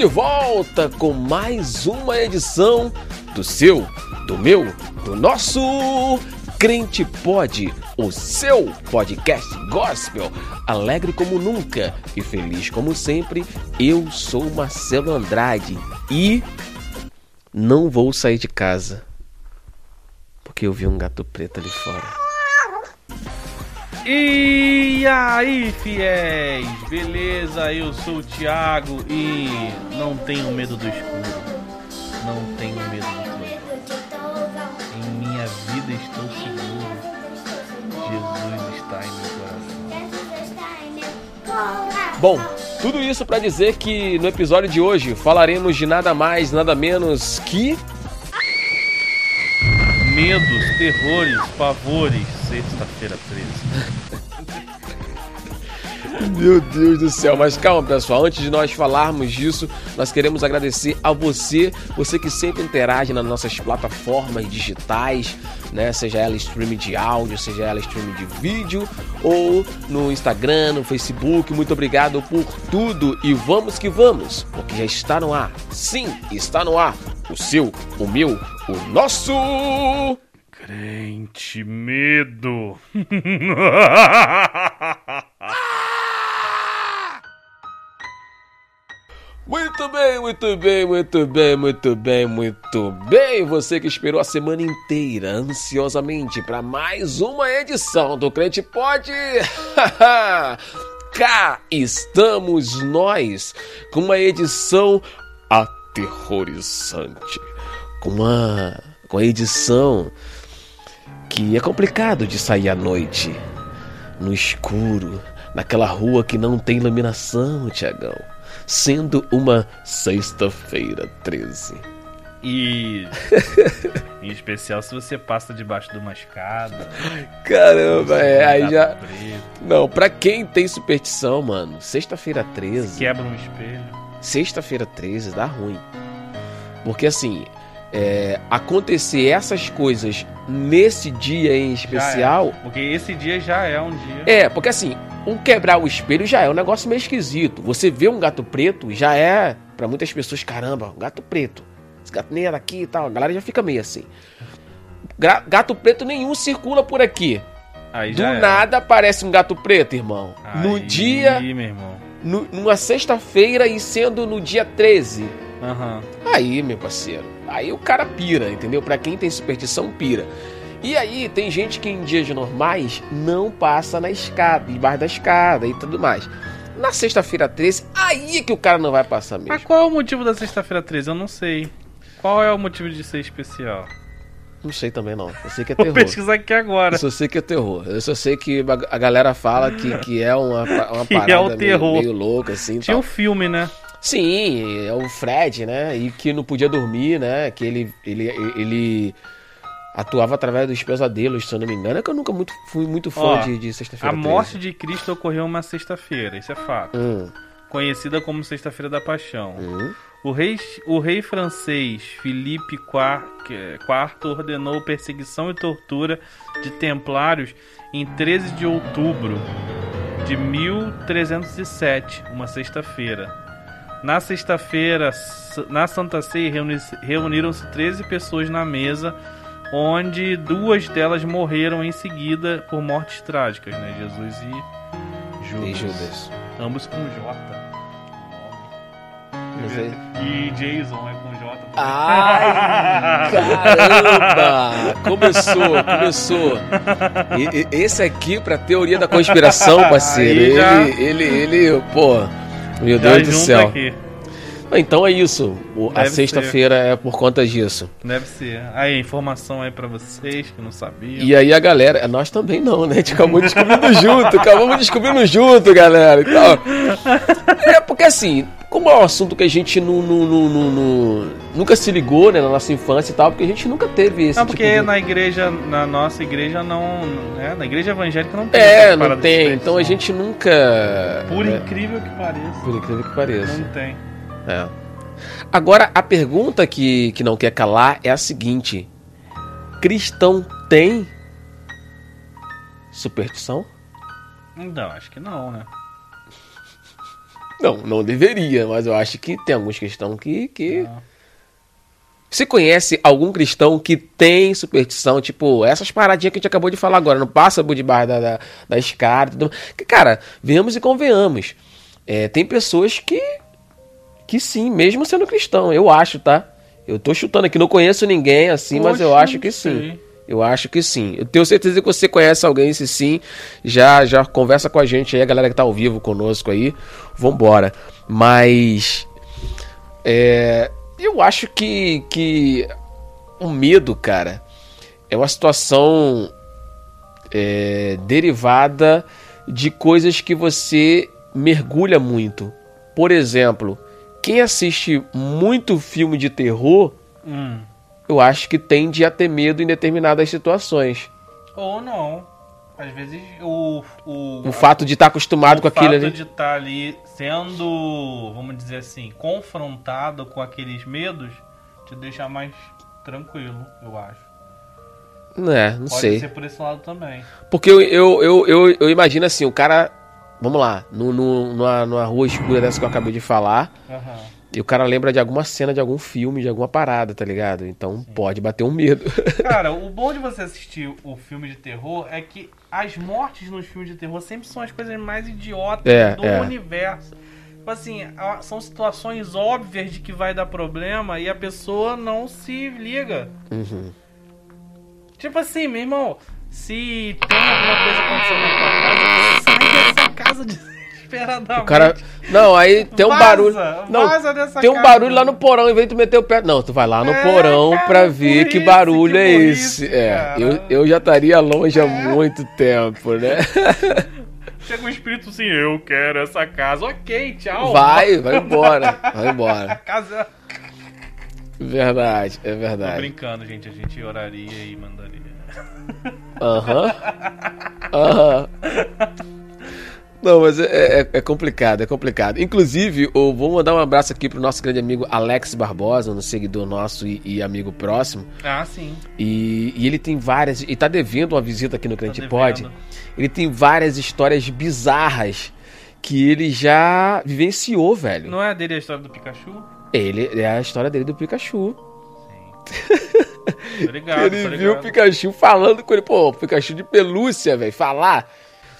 de volta com mais uma edição do seu, do meu, do nosso Crente Pod, o seu podcast gospel, alegre como nunca e feliz como sempre. Eu sou Marcelo Andrade e não vou sair de casa porque eu vi um gato preto ali fora. E aí, fiéis? Beleza? Eu sou o Thiago e não tenho medo do escuro. Não tenho medo do trovão. Em minha vida estou seguro. Jesus está em meu coração. Bom, tudo isso para dizer que no episódio de hoje falaremos de nada mais, nada menos que Medos, terrores, pavores. Sexta-feira 13. Meu Deus do céu, mas calma pessoal, antes de nós falarmos disso, nós queremos agradecer a você, você que sempre interage nas nossas plataformas digitais, né? Seja ela streaming de áudio, seja ela streaming de vídeo, ou no Instagram, no Facebook. Muito obrigado por tudo e vamos que vamos, porque já está no ar. Sim, está no ar. O seu, o meu, o nosso. Crente medo. Muito bem, muito bem, muito bem, muito bem, muito bem. Você que esperou a semana inteira ansiosamente para mais uma edição do Crente Pode. Cá estamos nós com uma edição aterrorizante, com uma com a edição que é complicado de sair à noite, no escuro, naquela rua que não tem iluminação, Tiagão sendo uma sexta-feira 13. E em especial se você passa debaixo de uma escada. Caramba, é, aí já. Preto, Não, pra quem tem superstição, mano, sexta-feira 13. quebra um espelho. Sexta-feira 13 dá ruim. Porque assim, é, acontecer essas coisas nesse dia em Já especial. é, porque esse dia já é um dia. É, porque assim, um quebrar o espelho já é um negócio meio esquisito. Você vê um gato preto já é, pra muitas pessoas, caramba, um gato preto. Esse gato nem é daqui e tal. A galera já fica meio assim. Gato preto nenhum circula por aqui. Aí Do é. nada aparece um gato preto, irmão. No Aí, dia, meu irmão. no- numa sexta-feira e sendo no dia 13. Aham. Aí, meu parceiro, aí o cara pira, entendeu? Pra quem tem superstição, pira. E aí, tem gente que em dias normais não passa na escada, debaixo da escada e tudo mais. Na sexta-feira 13, aí é que o cara não vai passar Mas mesmo. qual é o motivo da sexta-feira 13? Eu não sei. Qual é o motivo de ser especial? Não sei também não. Eu sei que é Vou terror. pesquisar aqui agora. Eu só sei que é terror. Eu só sei que a galera fala que, que é uma, uma Que é parada o meio- terror. Meio, louca, assim. Tinha tal. um filme, né? Sim, é o Fred, né? E que não podia dormir, né? Que ele, ele, ele atuava através dos pesadelos, se eu não me engano. É que eu nunca muito, fui muito fã Ó, de, de A Sexta-feira morte 13. de Cristo ocorreu uma sexta-feira, isso é fato. Hum, Conhecida como Sexta-feira da Paixão. hum. O rei, o rei francês Filipe IV ordenou perseguição e tortura de templários em 13 de outubro de 1307, uma sexta-feira. Na sexta-feira, na Santa Ceia, reuni- reuniram-se 13 pessoas na mesa, onde duas delas morreram em seguida por mortes trágicas, né? Jesus e Judas. E Judas. Ambos com J. E Jason é com J. Ai, caramba! Começou, começou. E- e- esse aqui, pra teoria da conspiração, parceiro, já- ele, ele, ele, pô, meu Já Deus do céu. aqui. Então é isso. O- a sexta-feira é por conta disso. Deve ser. Aí, informação aí pra vocês que não sabiam. E aí a galera, nós também não, né? A gente acabou descobrindo junto, acabamos descobrindo junto, galera. Então, é porque assim, como é um assunto que a gente não, não- não- nunca se ligou, né, na nossa infância e tal, porque a gente nunca teve esse Não, tipo porque de... na igreja, na nossa igreja não. Né? Na igreja evangélica não tem. É, não tem. Então a gente nunca. Por né, incrível que pareça. por incrível que pareça. Não tem. É. Agora, a pergunta que, que não quer calar é a seguinte: cristão tem superstição? Não, acho que não, né? Não, não deveria, mas eu acho que tem alguns cristãos que. que... Ah. Você conhece algum cristão que tem superstição, tipo, essas paradinhas que a gente acabou de falar agora, não passa por debaixo da, da, da escada. Tudo. Que, Cara, venhamos e convenhamos. É, tem pessoas que. que sim, mesmo sendo cristão, eu acho, tá? Eu tô chutando aqui, não conheço ninguém assim, mas eu Poxa, acho que sim. sei. Eu acho que sim. Eu tenho certeza que você conhece alguém, se sim, já já conversa com a gente aí, a galera que tá ao vivo conosco aí. Vambora. Mas. É, eu acho que, que o medo, cara, é uma situação é, derivada de coisas que você mergulha muito. Por exemplo, quem assiste muito filme de terror, Hum. Eu acho que tende a ter medo em determinadas situações. Ou não. Às vezes o. O, O fato de estar acostumado o com aquilo fato ali. de estar ali sendo, vamos dizer assim, confrontado com aqueles medos, te deixa mais tranquilo, eu acho. É, não Pode sei. ser por esse lado também. Porque eu, eu, eu, eu, eu imagino assim, o cara. Vamos lá, no, no- numa, numa rua escura dessa que eu acabei de falar, Aham. E o cara lembra de alguma cena de algum filme, de alguma parada, tá ligado? Então pode bater um medo. Cara, o bom de você assistir o filme de terror é que as mortes nos filmes de terror sempre são as coisas mais idiotas É, do é. universo. Tipo assim, são situações óbvias de que vai dar problema e a pessoa não se liga. Uhum. Tipo assim, meu irmão, se tem alguma coisa acontecendo na tua casa, sai dessa casa desesperadamente. O cara. Não, aí tem um Vaza, barulho. Não, vaza dessa tem um casa. barulho lá no porão, em vez de tu meter o pé. Não, tu vai lá no É, porão cara, pra ver que barulho que é esse. É, eu, eu já estaria longe há muito tempo, né? Chega um espírito assim, eu quero essa casa. Ok, tchau. Vai, vai embora. Vai embora. casa. Verdade, é Tô verdade. brincando, gente. A gente oraria e mandaria. Aham. Aham. Não, mas é, é- é complicado, é complicado. Inclusive, eu vou mandar um abraço aqui pro nosso grande amigo Alex Barbosa, um seguidor nosso e, e amigo próximo. Ah, sim. E, e ele tem várias. E tá devendo uma visita aqui no Crente devendo. Pod. Ele tem várias histórias bizarras que ele já vivenciou, velho. Não é dele a história do Pikachu? Ele é a história dele do Pikachu. Sim. Tô ligado, ele viu o. Pikachu falando com ele, pô, Pikachu de pelúcia, velho, falar.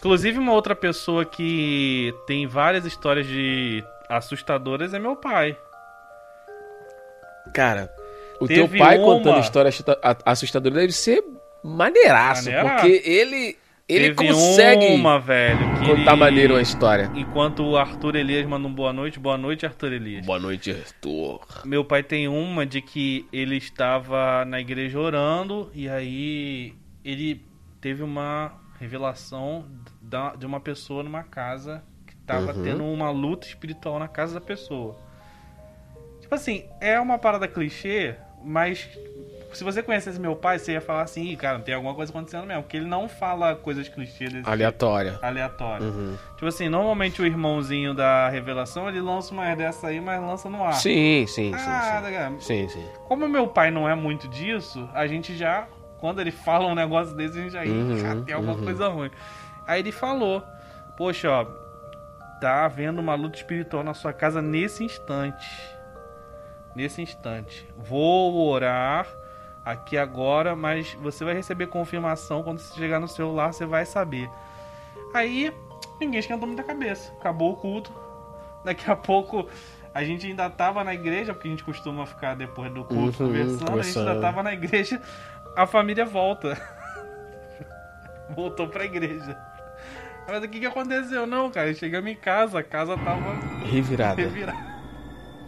Inclusive, uma outra pessoa que tem várias histórias de assustadoras é meu pai. Cara, o Teve teu pai uma- contando história assusta- a- assustadora deve ser maneiraço, Maneiraço. porque ele ele Teve consegue uma, velho, que contar ele- maneiro uma história. Enquanto o Arthur Elias manda um boa noite, boa noite, Arthur Elias. Boa noite, Arthur. Meu pai tem uma de que ele estava na igreja orando e aí ele teve uma revelação da- de uma pessoa numa casa que estava Uhum. tendo uma luta espiritual na casa da pessoa. Tipo assim, é uma parada clichê, mas se você conhecesse meu pai, você ia falar assim, "Ih, cara, tem alguma coisa acontecendo mesmo, porque ele não fala coisas clichês desse Aleatória. tipo, aleatório. Uhum. Tipo assim, normalmente o irmãozinho da revelação, ele lança uma dessa aí, mas lança no ar. Sim, sim, sim. Ah, sim. legal. Sim, sim. Como meu pai não é muito disso, a gente já, quando ele fala um negócio desse, a gente já, "Ih, Uhum, tem alguma uhum. coisa ruim. Aí ele falou, poxa, ó, tá havendo uma luta espiritual na sua casa nesse instante. Nesse instante. Vou orar aqui agora, mas você vai receber confirmação quando você chegar no celular, você vai saber. Aí, ninguém esquentou muita cabeça. Acabou o culto. Daqui a pouco a gente ainda tava na igreja, porque a gente costuma ficar depois do culto Uhum, conversando, a gente conversando. ainda tava na igreja, a família volta. Voltou pra igreja. Mas o que que aconteceu? Não, cara, chegamos em casa, a casa tava Revirada. revirada.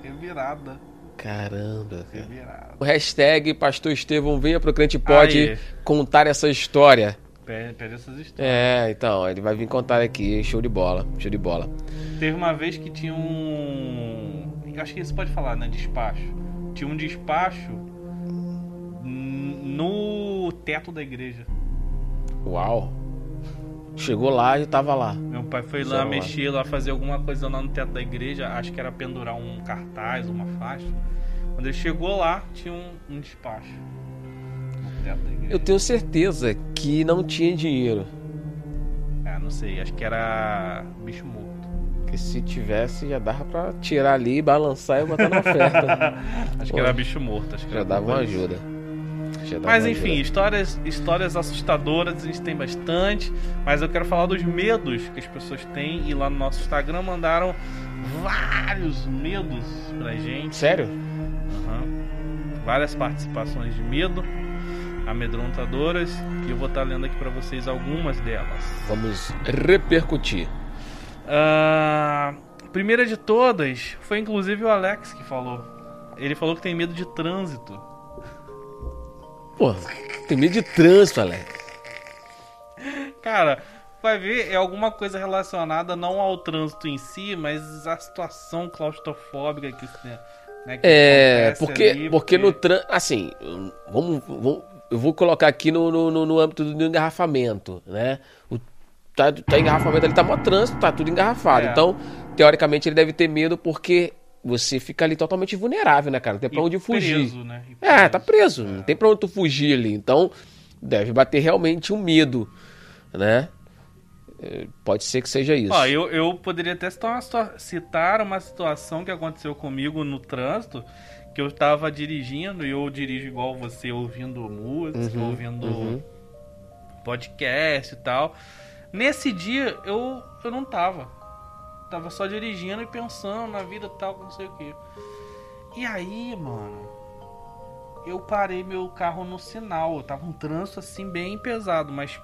Revirada. Caramba, cara. Revirada. O hashtag Pastor Estevão venha pro Crente Pode Aí. contar essa história. Pede, essas histórias. É, então, ele vai vir contar aqui. Show de bola, show de bola. Teve uma vez que tinha um. Acho que isso pode falar, né? Despacho. Tinha um despacho no teto da igreja. Uau. Chegou lá e tava lá. Meu pai foi lá mexer, lá fazer alguma coisa lá no teto da igreja. Acho que era pendurar um cartaz, uma faixa. Quando ele chegou lá, tinha um, um despacho. Eu tenho certeza que não tinha dinheiro. Ah, não sei, acho que era bicho morto. Que se tivesse, já dava pra tirar ali, balançar e botar na oferta. acho que era bicho morto. Acho que já dava uma ajuda. Mas enfim, histórias, histórias assustadoras a gente tem bastante. Mas eu quero falar dos medos que as pessoas têm. E lá no nosso Instagram mandaram vários medos pra gente. Sério? Uhum. Várias participações de medo amedrontadoras. E eu vou estar lendo aqui para vocês algumas delas. Vamos repercutir. Uh, primeira de todas foi inclusive o Alex que falou. Ele falou que tem medo de trânsito. Pô, tem medo de trânsito, Alex. Cara, vai ver, é alguma coisa relacionada não ao trânsito em si, mas à situação claustrofóbica que, né, que é, porque, ali, porque, porque no trânsito, assim, vamos, vamos, eu vou colocar aqui no, no, no âmbito do engarrafamento, né? O, tá, tá engarrafamento ali, tá mó trânsito, tá tudo engarrafado. É. Então, teoricamente, ele deve ter medo porque você fica ali totalmente vulnerável, né, cara? Não tem pra e onde fugir. Preso, né? É, tá preso. É. Não tem pra onde tu fugir ali. Então, deve bater realmente um medo, né? É, pode ser que seja isso. Ó, eu, eu poderia até citar uma, citar uma situação que aconteceu comigo no trânsito, que eu tava dirigindo, e eu dirijo igual você, ouvindo música, uhum, ouvindo uhum. podcast e tal. Nesse dia, eu, eu não tava tava só dirigindo e pensando na vida tal, não sei o que. E aí, mano, eu parei meu carro no sinal. Eu tava um trânsito assim bem pesado, mas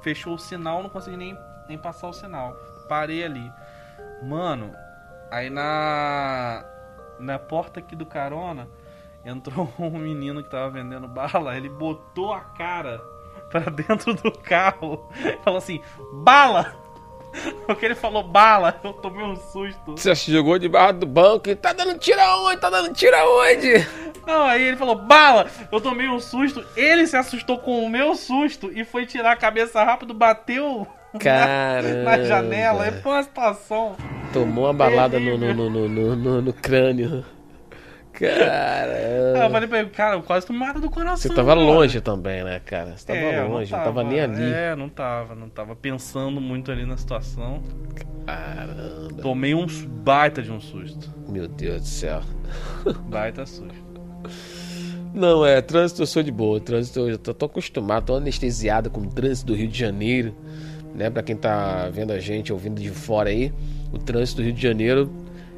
fechou o sinal, não consegui nem, nem passar o sinal. Parei ali. Mano, aí na na porta aqui do carona entrou um menino que tava vendendo bala, ele botou a cara para dentro do carro. Falou assim: "Bala!" Porque ele falou bala, eu tomei um susto. Você jogou debaixo do banco e tá dando tira onde? Tá dando tira onde? Não, aí ele falou bala, eu tomei um susto. Ele se assustou com o meu susto e foi tirar a cabeça rápido, bateu na, na janela. E foi uma situação. Tomou uma balada no, no, no, no, no, no crânio. Cara. eu falei pra ele, cara, quase tu mata do coração. Você tava cara. longe também, né, cara? Você tava é, longe, não tava, não tava, nem ali. É, não tava, não tava pensando muito ali na situação. Caramba. Tomei um baita de um susto. Meu Deus do céu. Baita susto. Não, é, trânsito eu sou de boa. Trânsito eu tô, tô acostumado, tô anestesiado com o trânsito do Rio de Janeiro. Né, pra quem tá vendo a gente, ouvindo de fora aí, o trânsito do Rio de Janeiro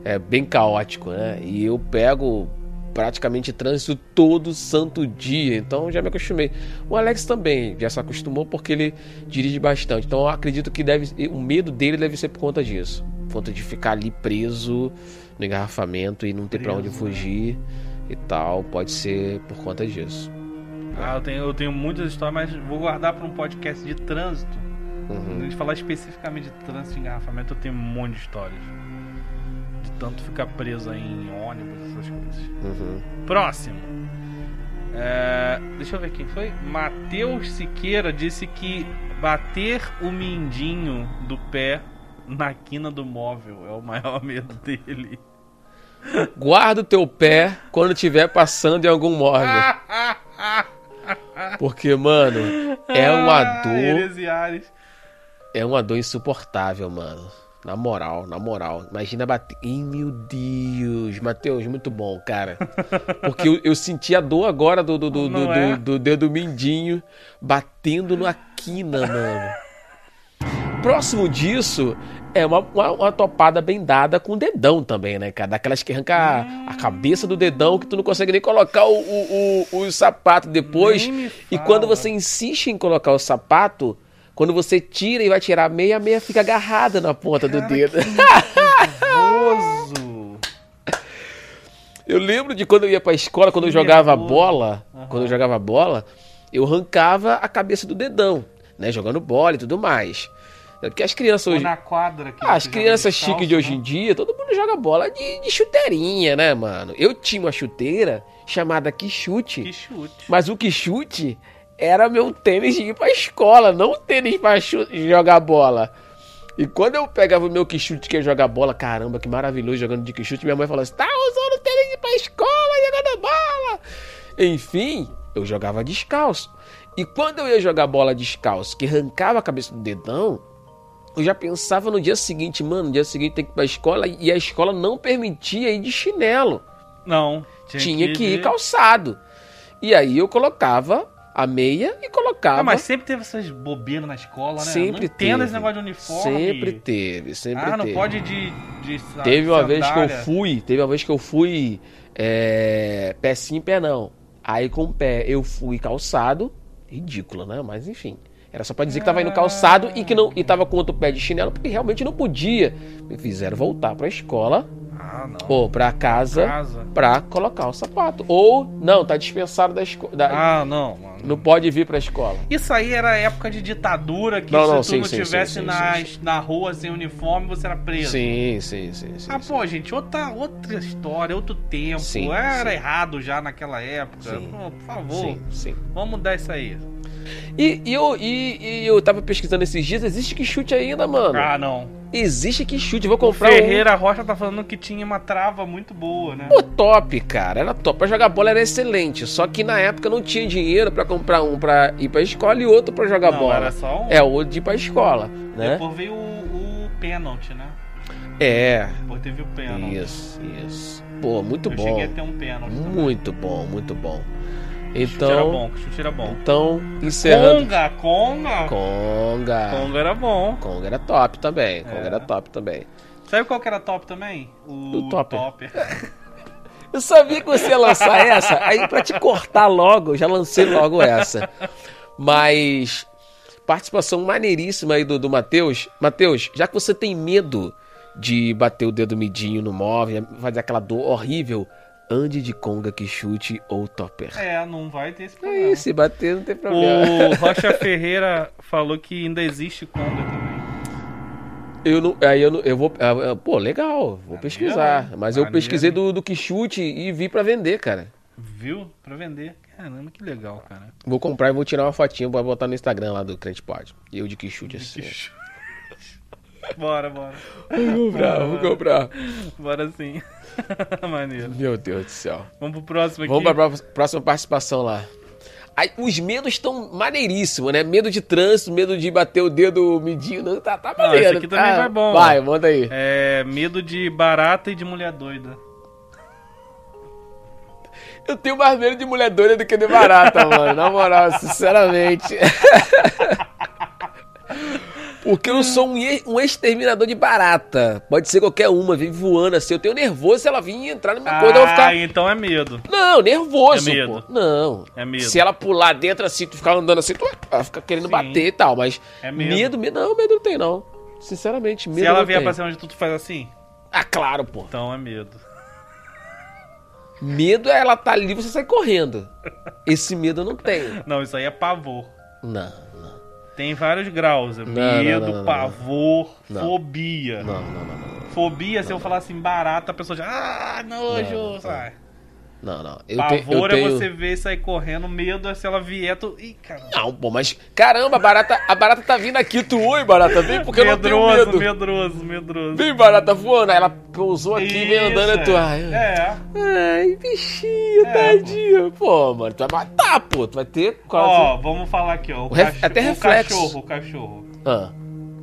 é bem caótico, né? E eu pego praticamente trânsito todo santo dia, então já me acostumei. O Alex também já se acostumou porque ele dirige bastante, então eu acredito que deve, o medo dele deve ser por conta disso, por conta de ficar ali preso no engarrafamento e não ter para onde fugir e tal, pode ser por conta disso. Ah, eu tenho, eu tenho muitas histórias, mas vou guardar para um podcast de trânsito. Uhum. A gente falar especificamente de trânsito e engarrafamento, eu tenho um monte de histórias tanto ficar presa em ônibus, essas coisas. Uhum. Próximo. É, deixa eu ver quem foi. Matheus Siqueira disse que bater o mindinho do pé na quina do móvel é o maior medo dele. Guarda o teu pé quando estiver passando em algum móvel. Porque, mano, é uma dor. É uma dor insuportável, mano. Na moral, na moral. Imagina bater. Ih, meu Deus. Matheus, muito bom, cara. Porque eu, eu senti a dor agora do, do, do, do, é? do, do dedo mindinho batendo na quina, mano. Próximo disso é uma, uma, uma, topada bem dada com o dedão também, né, cara? Daquelas que arranca a, a cabeça do dedão que tu não consegue nem colocar o, o, o, o sapato depois. E quando você insiste em colocar o sapato, quando você tira e vai tirar a meia, a meia fica agarrada na ponta Cara, do dedo. eu lembro de quando eu ia pra escola, quando eu jogava bola, uhum. quando eu jogava bola, eu arrancava a cabeça do dedão, né? Jogando bola e tudo mais. É porque as crianças hoje. na quadra ah, as crianças chiques de hoje né? em dia, todo mundo joga bola de, de, chuteirinha, né, mano? Eu tinha uma chuteira chamada Quixute. Quixute. Mas o Quixute era meu tênis de ir pra escola, não tênis pra jogar bola. E quando eu pegava o meu quichute que ia jogar bola, caramba, que maravilhoso jogando de quichute, minha mãe falou assim: tá usando tênis de ir pra escola, jogando bola. Enfim, eu jogava descalço. E quando eu ia jogar bola descalço, que arrancava a cabeça do dedão, eu já pensava no dia seguinte, mano, no dia seguinte tem que ir pra escola e a escola não permitia ir de chinelo. Não. Tinha, que, ir calçado. E aí eu colocava a meia e colocava. Ah, mas sempre teve essas bobeiras na escola, né? Sempre não teve. esse negócio de uniforme. Sempre teve, sempre Ah, não teve. pode ir de, de sa- Teve uma vez que eu sandália. fui, teve uma vez que eu fui é, pé sim, pé não. Aí com o pé eu fui calçado, ridículo, né? Mas enfim. Era só pra dizer que tava indo calçado e que não e tava com outro pé de chinelo, porque realmente não podia. Me fizeram voltar pra escola Ah, não. ou pra casa, Casa. pra colocar o sapato. Ou, não, tá dispensado da escola. Ah, não, mano. Não pode vir pra escola. Isso aí era época de ditadura, que Não, se não, tu sim, não sim, tivesse sim, na, rua sem uniforme, você era preso. Sim, sim, sim. Ah, pô, gente, outra, outra história, outro tempo. Sim, era errado já naquela época. Pô, por favor, Sim, sim. vamos mudar isso aí. E, e eu, e, e eu tava pesquisando esses dias, existe que chute ainda, mano. Ah, não. Existe que chute, vou O comprar Ferreira Rocha tá falando que tinha uma trava muito boa, né? um. Pô, top, cara, era top. Pra jogar bola era excelente, só que na época não tinha dinheiro pra comprar um pra ir pra escola e outro pra jogar não, bola. era só um. É, o de ir pra escola, né? Depois veio o, o pênalti, né? É, Depois teve o pênalti. isso, isso. Pô, muito Eu bom. cheguei a ter um pênalti. também. Muito bom, muito bom. Chute era Então, bom, chute era bom. então encerrando. Conga, Conga. Conga. Conga era bom. Conga era top também. Conga É. era top também. Sabe qual que era top também? O, O Topper. Topper. Eu sabia que você ia lançar essa, aí pra te cortar logo, eu já lancei logo essa. Mas participação maneiríssima aí do, do Matheus. Matheus, já que você tem medo de bater o dedo midinho no móvel, fazer aquela dor horrível, ande de conga que chute ou topper. É, não vai ter esse É problema. isso, se bater não tem problema. O Rocha Ferreira falou que ainda existe Conga também. Eu não, aí eu não, eu vou, ah, ah, pô, legal, vou pesquisar. Maneiro, Mas eu maneiro. pesquisei do, do que chute e vi pra vender, cara. Viu? Pra vender. Caramba, que legal, cara. Vou comprar e vou tirar uma fotinha pra botar no Instagram lá do Crente Pod. Eu de que chute assim. bora, bora. Vou comprar, vou comprar. Bora sim. Maneiro. Meu Deus do céu. Vamos pro próximo aqui. Vamos pra pró- próxima participação lá. Aí, os medos estão maneiríssimos, né? Medo de trânsito, medo de bater o dedo midinho. Não, tá, tá Não, maneiro. esse aqui também tá. vai bom. Vai, manda aí. É, medo de barata e de mulher doida. Eu tenho mais medo de mulher doida do que de barata, mano. Na moral, sinceramente. Porque eu sou um, exterminador de barata. Pode ser qualquer uma, vem voando assim. Eu tenho nervoso se ela vir entrar na minha coisa, eu vou Ah, ficar. então é medo. Não, nervoso, É medo. pô. Não. É medo. Se ela pular dentro assim, tu ficar andando assim, tu ela fica querendo Sim. bater e tal, mas. É medo. medo, não, medo não tem, não. Sinceramente, medo Se ela vier pra cima de tu, tu faz assim? Ah, claro, pô. Então é medo. Medo é ela tá ali e você sai correndo. Esse medo eu não tenho. Não, isso aí é pavor. Não. Tem vários graus. Não, medo, não, não, pavor, fobia. Não, não, não, não. Fobia, se eu falar assim barata, a pessoa já. Ah, nojo! Não, não. sai. Não, não. Eu, te, eu Pavor tenho. é você ver sair correndo, medo é se ela vier, tu. Ih, cara. Não, pô, mas caramba, a barata, a barata tá vindo aqui, tu oi, barata, vem porque eu não tenho medroso, medo. medroso, medroso. Vem, barata voando, aí ela pousou aqui, vem andando, e tu. Ai, É. ai bichinho, É, tadinho. Pô, mano, tu vai matar, pô, tu vai ter quase. Ó, vamos falar aqui, ó. O, O ref- até o reflexo. cachorro, o cachorro. Ah,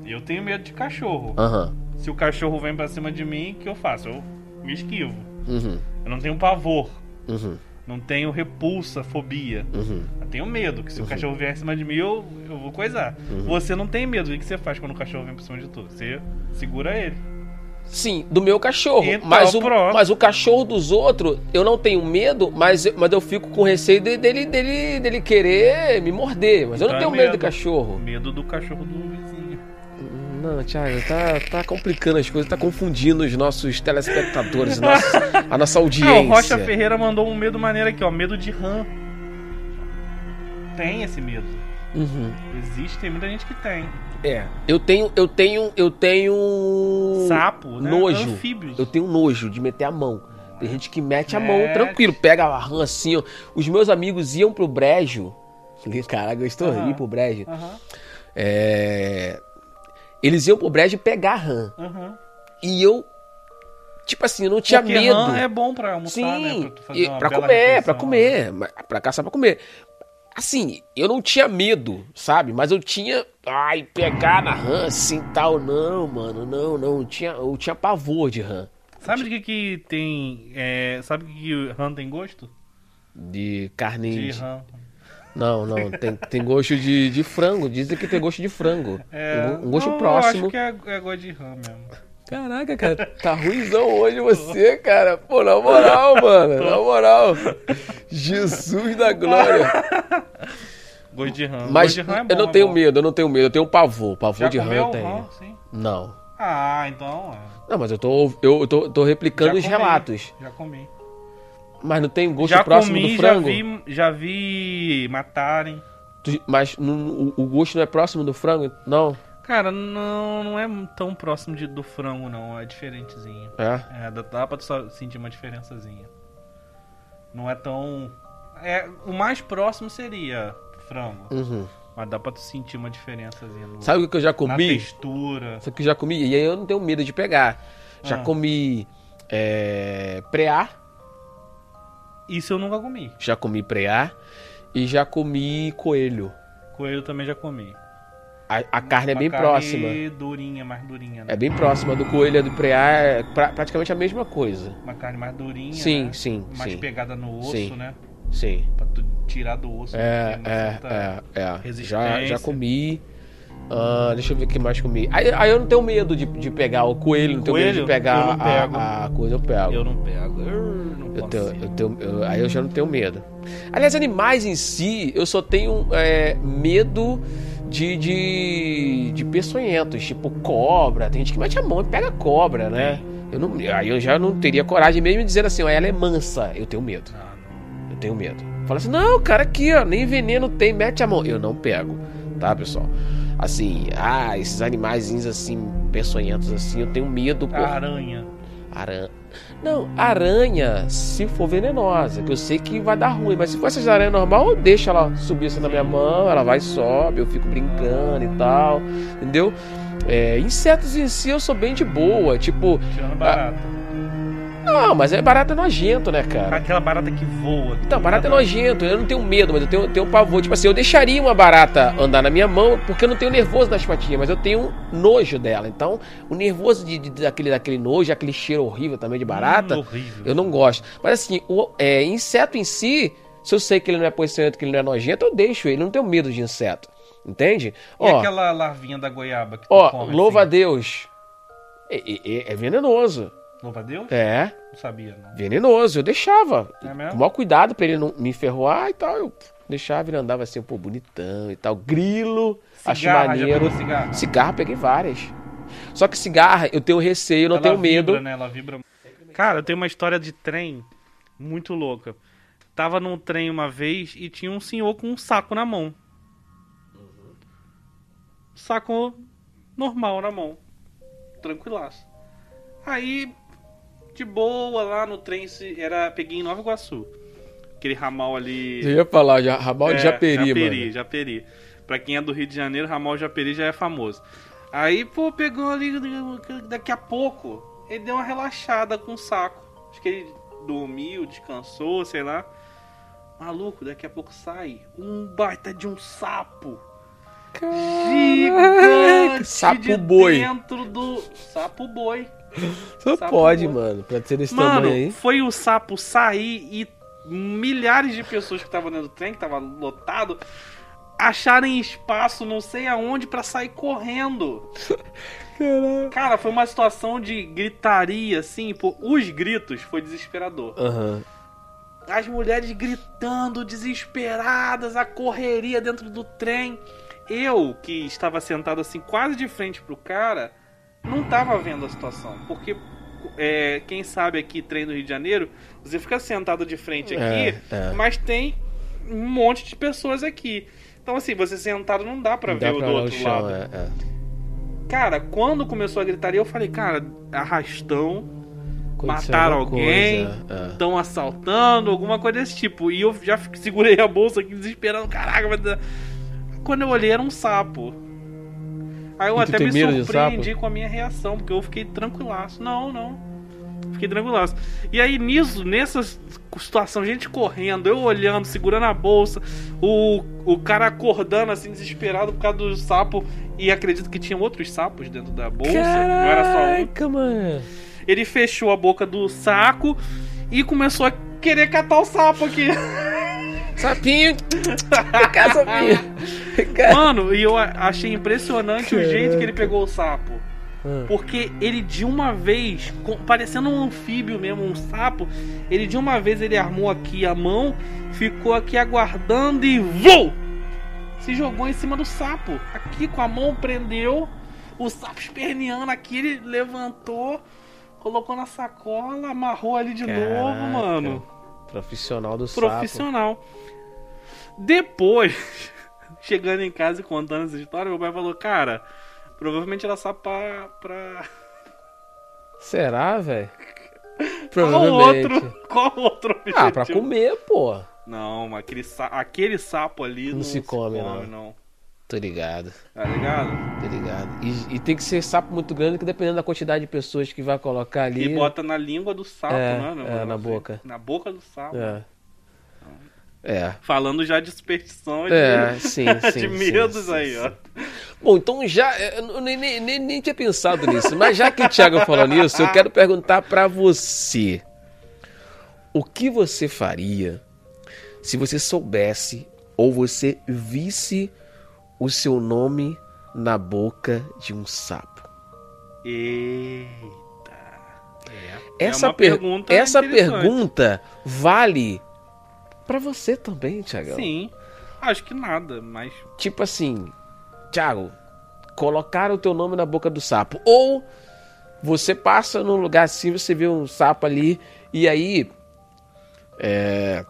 Eu tenho medo de cachorro. Aham. Se o cachorro vem pra cima de mim, o que eu faço? Eu me esquivo. Uhum. Eu não tenho pavor. Uhum. Não tenho repulsa, fobia. Uhum. Eu tenho medo, que se o cachorro vier em cima de mim, eu, eu vou coisar. Você não tem medo. O que você faz quando o cachorro vem por cima de tu? Você segura ele. Sim, do meu cachorro. Então, mas, o, pronto. mas o cachorro dos outros, eu não tenho medo, mas, eu- mas eu fico com receio de- dele, dele, dele querer me morder. Mas eu não Então é tenho medo de medo. cachorro. Medo do cachorro do vizinho. Não, Thiago, tá, tá complicando as coisas, tá confundindo os nossos telespectadores, nossos- a nossa audiência. Ah, o Rocha Ferreira mandou um medo maneiro aqui, ó. Medo de rã. Tem esse medo. Uhum. Existe, tem muita gente que tem. É. Eu tenho, eu tenho, eu tenho Sapo, né? nojo. Anfíbios. Eu tenho nojo de meter a mão. Tem gente que mete a Mete. mão tranquilo, pega a rã assim, ó. Os meus amigos iam pro brejo. Caraca, gostou? Aham. Ir pro brejo. É... Eles iam pro brejo pegar a rã. aham. E eu, tipo assim, eu não tinha Porque medo. rã é bom pra almoçar, né? Sim, Pra, tu fazer pra comer, refeição. pra comer, mas- pra caçar pra comer. Assim, eu não tinha medo, sabe? Mas eu tinha. Ai, pegar na rã assim tal. Não, mano, não, não. Eu tinha, eu tinha pavor de rã. Sabe de que que tem... É, sabe que que rã tem gosto? De carne. De de- rã. Não, não. Tem, tem gosto de, de frango. Dizem que tem gosto de frango. É, um, gosto não, próximo. Eu acho que é, é gosto de rã mesmo. Caraca, cara, tá ruimzão hoje você, cara. Pô, na moral, mano, na moral. Jesus da glória. Gosto de rã. Mas de rã é bom, eu não é tenho bom. medo, eu não tenho medo, eu tenho pavor. Pavor Já de rã eu tenho. rã? Sim. Não. Ah, então é. Não, mas eu tô, eu, eu tô, tô replicando Já os comi, relatos. Já comi. Mas não tem gosto já próximo comi, do frango? já vi, já vi matarem. Mas o, o gosto não é próximo do frango? Não? Cara, não, não é tão próximo de- do frango, não. É diferentezinho. É? É, dá, dá pra tu só sentir uma diferençazinha. Não é tão. É, o mais próximo seria frango. Uhum. Mas dá pra tu sentir uma diferençazinha. No, Sabe o que eu já na comi? textura. Sabe o que eu já comi? E aí eu não tenho medo de pegar. Já Ah. comi é, preá, Isso eu nunca comi. já comi preá e já comi coelho. Coelho também já comi. A, a carne é bem carne próxima. durinha, mais durinha, né? É bem próxima do coelho e do preá, é pra- praticamente a mesma coisa. Uma carne mais durinha, Sim, né? sim, Mais sim. pegada no osso, Sim. né? Sim. Pra tu tirar do osso. É, é, é, é. Já, já comi. Ah, deixa eu ver o que mais comi. Aí, aí eu não tenho medo de, de pegar o coelho, não tenho medo de Coelho? pegar a, a coisa, eu pego. Eu não pego. Eu não Eu tenho, eu tenho, eu- aí eu já não tenho medo. Aliás, animais em si, eu só tenho é, medo de, de, de peçonhentos, tipo cobra. Tem gente que mete a mão e pega cobra, né? Eu não, aí eu já não teria coragem, mesmo dizendo assim, ó, ela é mansa. Eu tenho medo. Ah. Eu tenho medo. Fala assim, não, cara, aqui, ó, nem veneno tem, mete a mão. Eu não pego, tá, pessoal? Assim, ah, esses animaizinhos assim, peçonhentos assim, eu tenho medo, pô. Aranha. Aranha. Não, aranha, se for venenosa, que eu sei que vai dar ruim, mas se for essas aranhas normal, eu deixo ela subir assim na minha mão, ela vai e sobe, eu fico brincando e tal, entendeu? É, insetos em si eu sou bem de boa, tipo, Tirando barata. Não, mas é barata nojento, né, cara? Aquela barata que voa. que Então, barata é nojento, eu não tenho medo, mas eu tenho, tenho pavor. Tipo assim, eu deixaria uma barata andar na minha mão, porque eu não tenho nervoso nas patinhas, mas eu tenho nojo dela. Então, o nervoso de, de- daquele, daquele nojo, aquele cheiro horrível também de barata, Hum, horrível. eu não gosto. Mas assim, o é, inseto em si, se eu sei que ele não é peçonhento, que ele não é nojento, eu deixo ele, eu não tenho medo de inseto. Entende? E Ó, aquela larvinha da goiaba que tu ó, come, louva a assim? Deus. É, é- é venenoso. Louva a Deus? É, Não sabia, não. venenoso. Eu deixava. É Com mesmo? maior cuidado pra ele não me ferroar e tal. Eu deixava, ele andava assim, pô, bonitão e tal. Grilo, acho Cigarra, já maneiro. pegou cigarra? Cigarra, peguei várias. Só que cigarra, eu tenho receio, eu não Ela tenho vibra, medo. Né? Ela vibra. Cara, eu tenho uma história de trem muito louca. Tava num trem uma vez e tinha um senhor com um saco na mão. Saco normal na mão. Tranquilaço. Aí, de boa, lá no trem, era peguei em Nova Iguaçu. Aquele ramal ali. Eu ia falar, já, ramal de É, Japeri, Japeri, mano. Japeri. Pra quem é do Rio de Janeiro, ramal Japeri já é famoso. Aí, pô, pegou ali, daqui a pouco, ele deu uma relaxada com o saco. Acho que ele dormiu, descansou, sei lá. Maluco, daqui a pouco sai um baita de um sapo. Gigante Sapo de boi. dentro do sapo boi. Só Sapo pode, boi. mano, pra ser desse Mano, tamanho aí. foi o sapo sair e milhares de pessoas que estavam dentro do trem, que tava lotado, acharem espaço não sei aonde pra sair correndo. Caraca. Cara, foi uma situação de gritaria, assim, pô, os gritos foi desesperador. Aham. As mulheres gritando, desesperadas, a correria dentro do trem. Eu, que estava sentado assim, quase de frente pro cara, não tava vendo a situação. Porque, é, quem sabe aqui, trem no Rio de Janeiro, você fica sentado de frente aqui, É, é. mas tem um monte de pessoas aqui. Então, assim, você sentado não dá pra Não ver dá o do outro chão, lado. é, é. Cara, quando começou a gritaria, eu falei, cara, arrastão, Aconteceu mataram alguém, é. estão assaltando, alguma coisa desse tipo. E eu já segurei a bolsa aqui desesperando, caraca, dar... Quando eu olhei era um sapo. Aí eu E até me surpreendi com a minha reação, porque eu fiquei tranquilaço. Não, não. Fiquei tranquilaço. E aí, nisso, nessa situação, gente correndo, eu olhando, segurando a bolsa, o, o cara acordando assim, desesperado por causa do sapo. E acredito que tinha outros sapos dentro da bolsa, Caraca, não era só um. mano. Ele fechou a boca do saco e começou a querer catar o sapo aqui. Sapinho. Vem cá, sapinho. Vem cá. Mano, e eu achei impressionante o jeito que ele pegou o sapo. Hum. Porque ele de uma vez, parecendo um anfíbio mesmo, um sapo, ele de uma vez ele armou aqui a mão, ficou aqui aguardando e VOU! Se jogou em cima do sapo. Aqui com a mão prendeu, o sapo esperneando aqui, ele levantou, colocou na sacola, amarrou ali de novo, Caraca. mano. Profissional do sapo. Profissional. Depois, chegando em casa e contando essa história, meu pai falou, cara, provavelmente era só pra. pra... Será, velho? Qual Provavelmente. outro? Qual outro objetivo? Ah, pra comer, pô. Não, mas aquele, aquele sapo ali não, se come, não. não. Tô ligado, Tá ligado? tô ligado. E, e tem que ser sapo muito grande, que dependendo da quantidade de pessoas que vai colocar ali. E bota na língua do sapo, É, né? meu é, na boca. Na boca do sapo. É. É. Falando já de superstição e de, É, sim, sim. de medos sim, aí, ó. Bom, então já. Eu nem, nem, nem, tinha pensado nisso, mas já que o Thiago falou nisso, eu quero perguntar pra você: O que você faria se você soubesse ou você visse o seu nome na boca de um sapo? Eita. É. Essa, uma per- pergunta essa pergunta vale pra você também, Thiagão. Sim. Acho que nada, mas. Tipo assim, Thiago, colocaram o teu nome na boca do sapo. Ou você passa num lugar assim, você vê um sapo ali, e aí. É,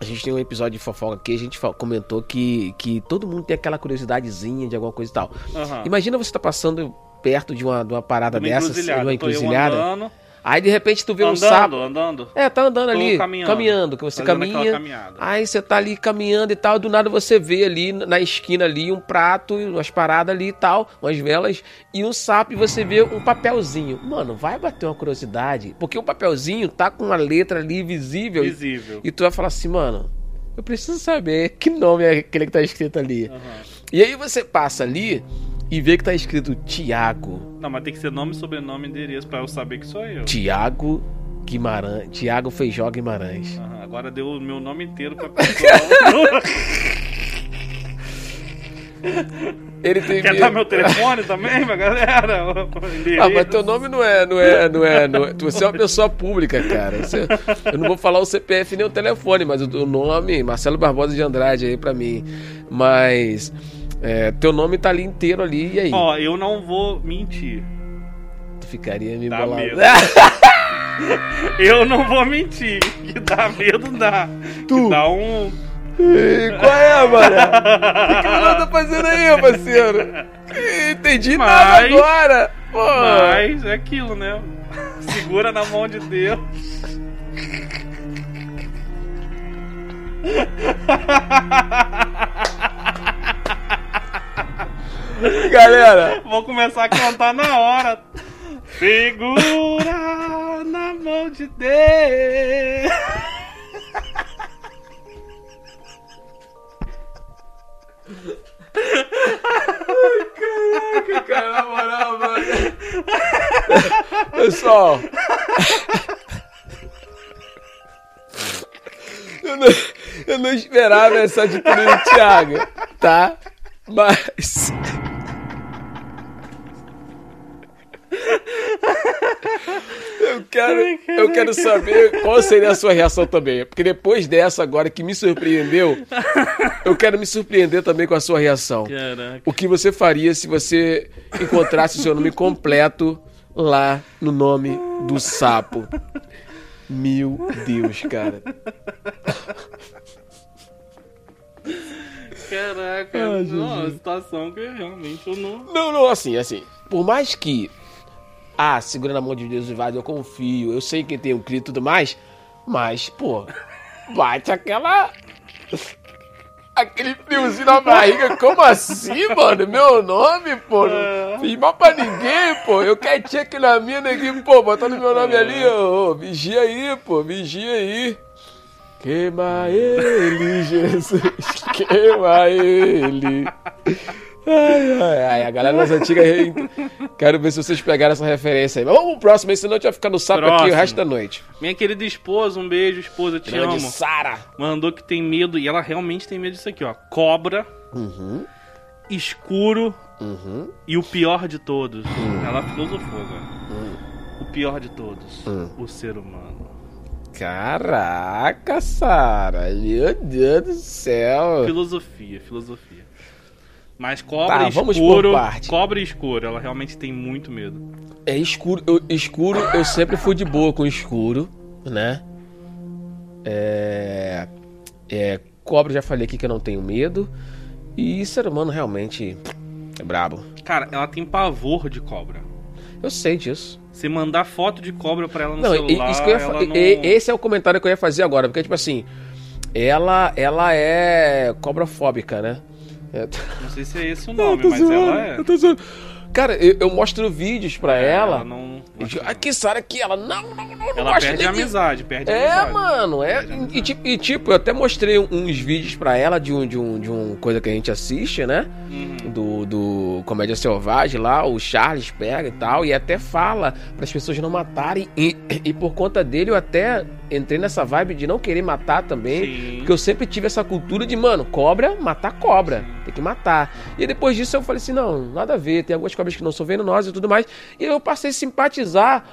a gente tem um episódio de fofoca aqui, a gente comentou que, que todo mundo tem aquela curiosidadezinha de alguma coisa e tal. Aham. Imagina você tá passando perto de uma, de uma parada Uma dessa, assim, de uma encruzilhada. Aí de repente tu vê um andando, sapo. andando. É, tá andando Tô ali, caminhando. caminhando, que você Fazendo caminha. Aí você tá ali caminhando e tal, do nada você vê ali na esquina ali um prato, umas paradas ali e tal, umas velas, e um sapo e você vê um papelzinho. Mano, vai bater uma curiosidade, porque o papelzinho tá com uma letra ali visível e- Visível. e tu vai falar assim, mano, eu preciso saber que nome é aquele que tá escrito ali. Aham. E aí você passa ali e vê que tá escrito Tiago. Não, mas tem que ser nome, sobrenome e endereço pra eu saber que sou eu. Tiago Guimarães. Tiago Feijó Guimarães. Aham, Agora deu o meu nome inteiro pra pessoa. Ele tem Quer medo. dar meu telefone também pra galera? Ah, mas teu nome não é, não é, não é, não é. Você é uma pessoa pública, cara. Você- eu não vou falar o CPF nem o telefone, mas o, o nome, Marcelo Barbosa de Andrade aí pra mim. Mas é, teu nome tá ali inteiro ali, e aí? Ó, eu não vou mentir. Tu ficaria me Dá bolado. medo. Eu não vou mentir. Que dá medo, dá. Tu. Que dá um. Ih, Qual é, mano? O que você tá fazendo aí, parceiro? Entendi nada Mas- agora. Pô. Mas é aquilo, né? Segura na mão de Deus. Galera, Vou começar a cantar na hora. Segura na mão de Deus. cara, na moral, mano. Pessoal. Eu não, eu não esperava essa atitude do Thiago, tá? Mas. Eu quero, eu quero saber qual seria a sua reação também. Porque depois dessa agora que me surpreendeu, eu quero me surpreender também com a sua reação. Caraca. O que você faria se você encontrasse o seu nome completo lá no nome do sapo? Meu Deus, cara. Caraca, Ah, não, é uma situação que realmente eu não. Não, não, assim, assim. Por mais que. Ah, segurando a mão de Deus e vai, eu confio, eu sei que tem um Cristo e tudo mais. Mas, pô, bate aquela. Aquele friozinho na barriga, como assim, mano? Meu nome, pô? Não fiz mal pra ninguém, pô. Eu quietinho aqui na minha, neguinho, pô, botando meu nome ali, ô, ô, vigia aí, pô, vigia aí. Queima ele, Jesus, queima ele. Ai, ai, ai, a galera das antigas. Quero ver se vocês pegaram essa referência aí. Mas vamos pro próximo, aí, senão a gente vai ficar no sapo aqui o Próximo. resto da noite. Minha querida esposa, um beijo, esposa, te Grande amo. Sara. Mandou que tem medo, e ela realmente tem medo disso aqui, ó. Cobra, Uhum, escuro uhum. e o pior de todos. Ela filosofou agora. O pior de todos, Hum. o ser humano. Caraca, Sara. Meu Deus do céu. Filosofia, filosofia. Mas cobra Tá, e escuro, cobra e escuro, ela realmente tem muito medo. É escuro, eu, escuro, eu sempre fui de boa com escuro, né? É, é, cobra, já falei aqui que eu não tenho medo. E ser humano realmente é brabo. Cara, ela tem pavor de cobra. Eu sei disso. Você mandar foto de cobra pra ela no Não, celular, isso que eu ia não... Esse é o comentário que eu ia fazer agora, porque, tipo assim, ela, ela é cobrafóbica, né? É, Não sei se é esse o nome, mas zoando, ela é. eu tô zoando. Cara, eu, eu mostro vídeos pra ela. não... e digo, Aqui, Sara, aqui. Ela, não, não, não, não Ela gosto perde a amizade, perde a É, amizade. mano, é. Amizade. E, tipo- e, tipo, eu até mostrei uns vídeos pra ela de um, de um, de um coisa que a gente assiste, né? Uhum. Do, do Comédia Selvagem lá, o Charles pega e tal, e até fala para as pessoas não matarem. E, e por conta dele eu até entrei nessa vibe de não querer matar também. Sim. Porque eu sempre tive essa cultura de, mano, cobra, matar cobra. Tem que matar. E depois disso eu falei assim: não, nada a ver. Tem algumas cobras que não são venenosas e tudo mais. E eu passei a simpatizar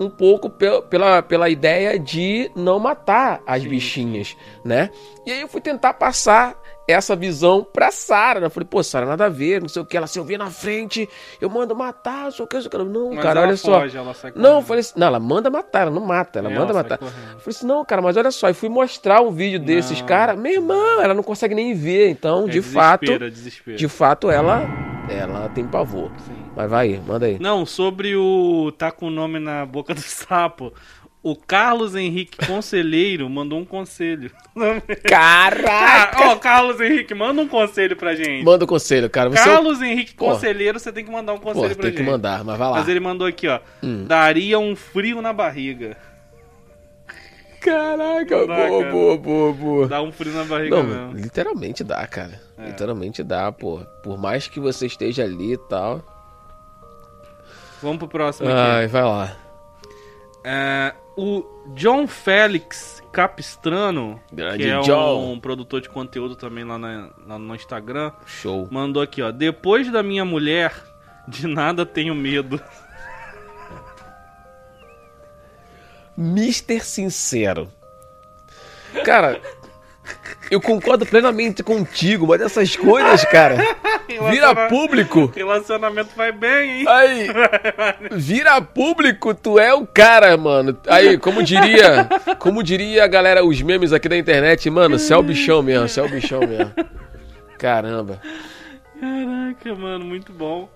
um pouco pe- pela, pela ideia de não matar as bichinhas, né? E aí eu fui tentar passar essa visão pra Sara. né? Eu falei, pô, Sara, nada a ver, não sei o que. Ela, se eu vir na frente, eu mando matar, não sei o que, não sei o que. Não, Mas cara, olha só. foge, sai Não, eu falei assim, não, ela manda matar, ela não mata, ela É, manda matar. correndo. Eu falei assim, não, cara, mas olha só, e fui mostrar um vídeo desses Não. caras, meu irmão, ela não consegue nem ver, então, É de fato, desespero, é desespero. de fato, ela, ela tem pavor. Sim. Mas vai aí, manda aí. Não, sobre o tá com o nome na boca do sapo. O Carlos Henrique Conselheiro mandou um conselho. Caraca! Cara, ó, Carlos Henrique, manda um conselho pra gente. Manda o conselho, cara. Você é Carlos Henrique Pô. Conselheiro, você tem que mandar um conselho pra tem gente. que mandar, mas vai lá. Mas ele mandou aqui, ó. Hum. Daria um frio na barriga. Caraca, Dá, boa, cara. boa, boa, boa. Dá um frio na barriga Não, mesmo. literalmente dá, cara. É. Literalmente dá, pô. Por mais que você esteja ali e tal. Vamos pro próximo aqui. Ai, vai lá. É, o John Félix Capistrano, Grande que é John. um produtor de conteúdo também lá, na- lá no Instagram, Show. mandou aqui, ó. Depois da minha mulher, de nada tenho medo. Mister Sincero. Cara, eu concordo plenamente contigo, mas essas coisas, cara, vira público. Relacionamento vai bem, hein? Aí, vira público, tu é o cara, mano. Aí, como diria, como diria a galera, os memes aqui da internet, mano, você é o bichão mesmo, você é o bichão mesmo. Caramba. Caraca, mano, muito bom.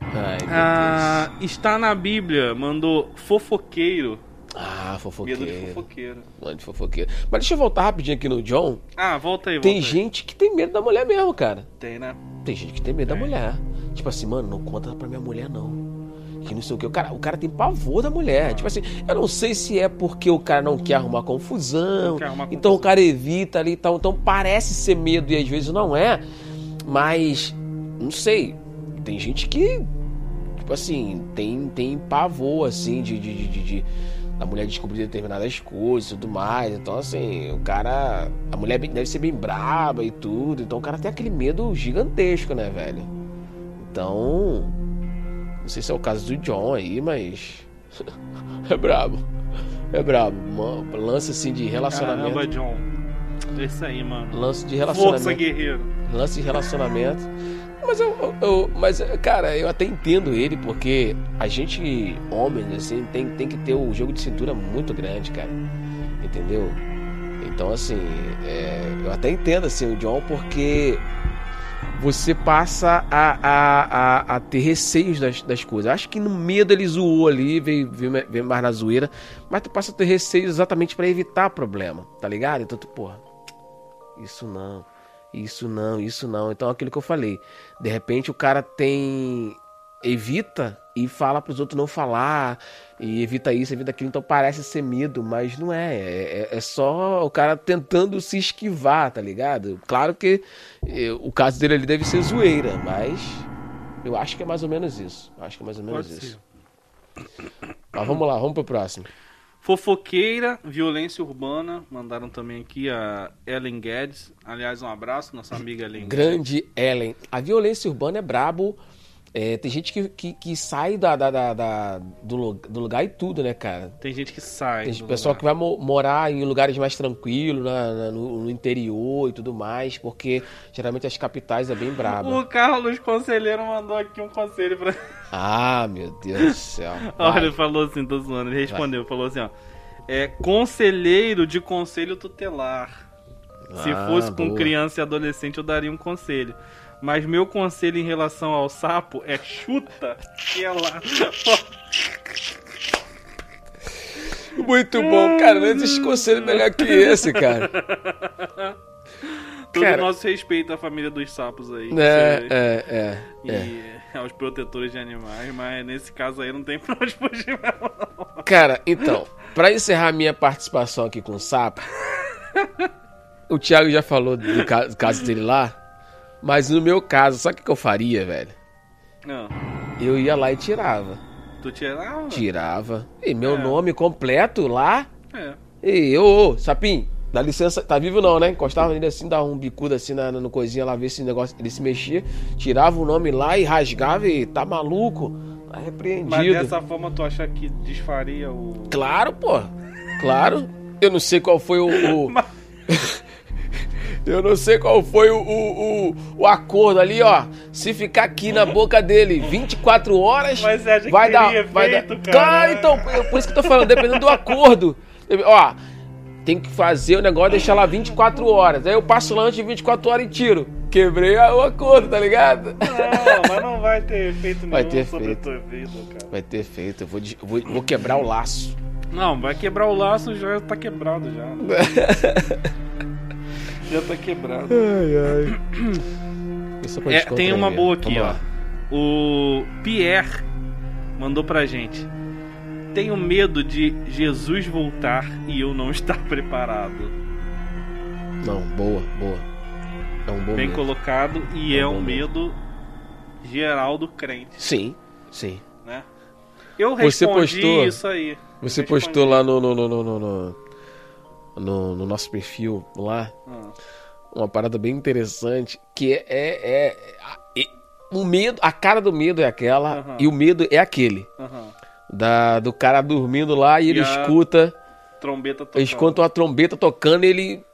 Ai, Ah, está na Bíblia, mandou fofoqueiro. Ah, Medo de fofoqueiro. fofoqueiro. Mano, de fofoqueiro. Mas deixa eu voltar rapidinho aqui no John. Ah, volta aí, volta Tem aí. gente que tem medo da mulher mesmo, cara. Tem, né? Tem gente que tem medo da Tem. mulher. Tipo assim, mano, não conta pra minha mulher, não. Que não sei o que. O cara, o cara tem pavor da mulher. Tipo assim, eu não sei se é porque o cara não quer arrumar confusão. Quer arrumar então o confusão. cara evita ali e tal. Então parece ser medo e às vezes não é. Mas, não sei. Tem gente que, tipo assim, tem, tem pavor, assim, de, de, de- de- da mulher descobrir determinadas coisas e tudo mais. Então, assim, o cara. A mulher deve ser bem braba e tudo. Então o cara tem aquele medo gigantesco, né, velho? Então. Não sei se é o caso do John aí, mas. é brabo. É brabo. Mano, lance assim de relacionamento. Caramba, John. É isso aí, mano. Lance de Força, relacionamento. guerreiro. Lance de relacionamento. Mas eu, eu- Mas, cara, eu até entendo ele, porque a gente, homens, assim, tem, tem que ter o jogo de cintura muito grande, cara. Entendeu? Então, assim, é, eu até entendo assim, o John, porque você passa a, a, a, a ter receios das, das coisas. Acho que no medo ele zoou ali, veio, veio, veio mais na zoeira, mas tu passa a ter receios exatamente pra evitar problema, tá ligado? Então, tu, porra, isso não. Isso não, isso não. Então aquilo que eu falei. De repente o cara tem. Evita e fala para os outros não falar, e evita isso, evita aquilo, então parece ser medo, mas não é. É, é só o cara tentando se esquivar, tá ligado? Claro que eh, o caso dele ali deve ser zoeira, mas eu acho que é mais ou menos isso. Acho que é mais ou menos Pode isso. Mas vamos lá, vamos pro próximo. Fofoqueira, violência urbana. Mandaram também aqui a Ellen Guedes. Aliás, um abraço, nossa amiga Ellen Guedes. Grande Ellen. A violência urbana é brabo. É, tem gente que, que, que sai da, da, da- da- do, do lugar e tudo, né, cara? Tem gente que sai. Tem do pessoal lugar. que vai mo- morar em lugares mais tranquilos, na- na- no, no interior e tudo mais, porque geralmente as capitais é bem braba. O Carlos Conselheiro mandou aqui um conselho pra. Ah, meu Deus do céu. Olha, Vai. ele falou assim, tô zoando. Ele respondeu, falou assim, ó. É conselheiro de conselho tutelar. Se Ah, fosse com boa. criança e adolescente, eu daria um conselho. Mas meu conselho em relação ao sapo é chuta ela. Muito bom, cara. Não existe conselho melhor que esse, cara. Todo Cara. nosso respeito à família dos sapos aí. É, é, é. E é. aos protetores de animais, mas nesse caso aí não tem pra onde fugir não. Cara, então, pra encerrar minha participação aqui com o sapo, o Thiago já falou do ca- do caso dele lá, mas no meu caso, sabe o que eu faria, velho? Não. Eu ia lá e tirava. Tu tirava? Tirava. E meu É. nome completo lá. É. E eu, ô, Sapim, dá licença, tá vivo não, né? Encostava nele assim, dava um bicudo assim na, no coisinha lá, ver se o negócio ele se mexia. Tirava o nome lá e rasgava e tá maluco. Tá Mas repreendido. dessa forma tu acha que desfaria o. Claro, pô. Claro. Eu não sei qual foi o. o- Mas- Eu não sei qual foi o, o, o, o acordo ali, ó. Se ficar aqui na boca dele 24 horas, Mas que vai dar, vai feito, dar. cara? Claro, então, por isso que eu tô falando, dependendo do acordo. Ó, tem que fazer o negócio, deixar lá 24 horas. Aí eu passo lá antes de 24 horas e tiro. Quebrei o acordo, tá ligado? Não, mas não vai ter efeito nenhum Vai ter sobre feito. a tua vida, cara. Vai ter feito, eu vou, eu vou, vou quebrar o laço. Não, vai quebrar o laço, já tá quebrado já. já tá quebrado. Ai, ai. É, tem uma boa aqui, Vamos ó. lá. O Pierre mandou pra gente. Tenho medo de Jesus voltar e eu não estar preparado. Não, boa, boa. É um bom Bem medo. colocado e É é um bom medo geral do crente, Sim, sim. né? Eu Você postou- isso aí. Você Respondi. postou lá no no, no, no, no, no- no- no nosso perfil lá Ah, uma parada bem interessante que é, é, é- é- o medo, a cara do medo é aquela Aham. e o medo é aquele aham. Da do cara dormindo lá e ele E a- escuta, Trombeta ele tocando. escuta uma trombeta tocando, e ele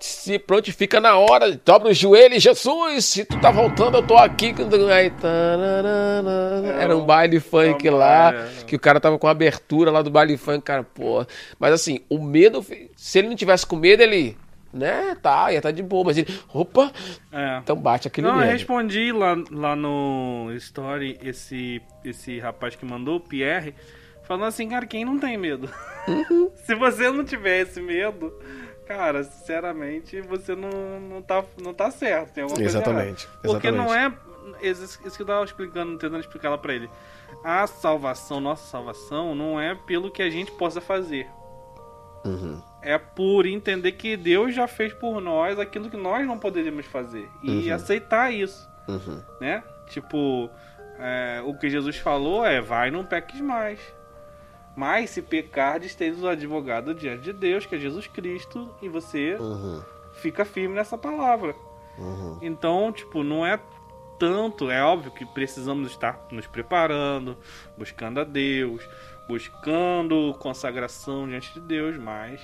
se prontifica na hora, dobra o joelho, Jesus, se tu tá voltando, eu tô aqui. Aí, tararana. era um baile funk é lá, é. que o cara tava com a abertura lá do baile funk, cara, pô. Mas assim, o medo, se ele não tivesse com medo, ele, né, tá, ia tá de boa, mas ele, opa, É. então bate aquele Não, eu medo. respondi lá, lá no story esse, esse rapaz que mandou, o Pierre, falando assim, cara, quem não tem medo? Uhum. Se você não tiver esse medo, cara, sinceramente, você não, não, tá, não tá certo. Tem alguma coisa Exatamente, errada. Porque exatamente. não é. Isso isso que eu tava explicando, tentando explicar lá pra ele. A salvação, nossa salvação, não é pelo que a gente possa fazer. Uhum. É por entender que Deus já fez por nós aquilo que nós não poderíamos fazer. E Uhum. aceitar isso Uhum. né? Tipo, é, o que Jesus falou é: vai, não peques mais. Mas se pecardes, tens o advogado diante de Deus, que é Jesus Cristo, e você Uhum. fica firme nessa palavra. Uhum. Então, tipo, não é tanto, é óbvio que precisamos estar nos preparando, buscando a Deus, buscando consagração diante de Deus, mas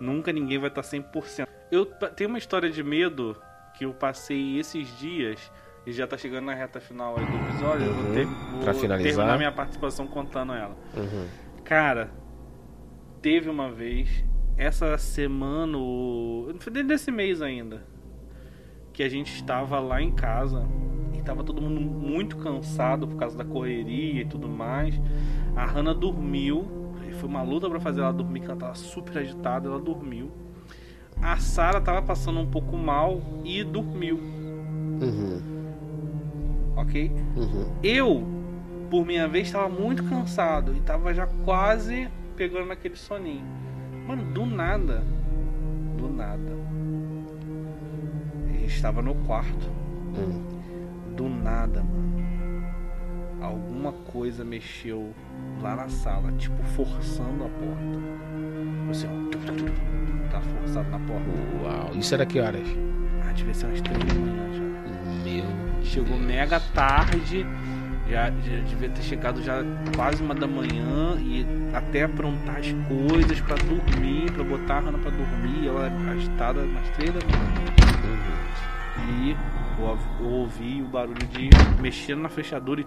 nunca ninguém vai estar 100%. Eu tenho uma história de medo que eu passei esses dias e já tá chegando na reta final aí do episódio, eu vou, Uhum. ter, vou Pra finalizar. terminar minha participação contando ela. Uhum. Cara, teve uma vez, essa semana, dentro desse mês ainda, que a gente estava lá em casa e tava todo mundo muito cansado por causa da correria e tudo mais. A Hannah dormiu, foi uma luta pra fazer ela dormir, que ela tava super agitada, ela dormiu. a Sara tava passando um pouco mal e dormiu, Uhum. ok? Uhum. Eu, por minha vez, estava muito cansado e tava já quase pegando naquele soninho. Mano, do nada, do nada, eu estava no quarto. Hum. Do nada, mano. Alguma coisa mexeu lá na sala, tipo forçando a porta. Tu, tá forçado na porta. Uau. Isso era que horas? Ah, devia ser umas três da manhã já. Meu. Chegou mega tarde, já, já devia ter chegado já quase uma da manhã e até aprontar as coisas pra dormir, pra botar a Hannah pra dormir, ela agitada umas três da manhã. E eu, ouv- eu ouvi o barulho de mexendo na fechadura e.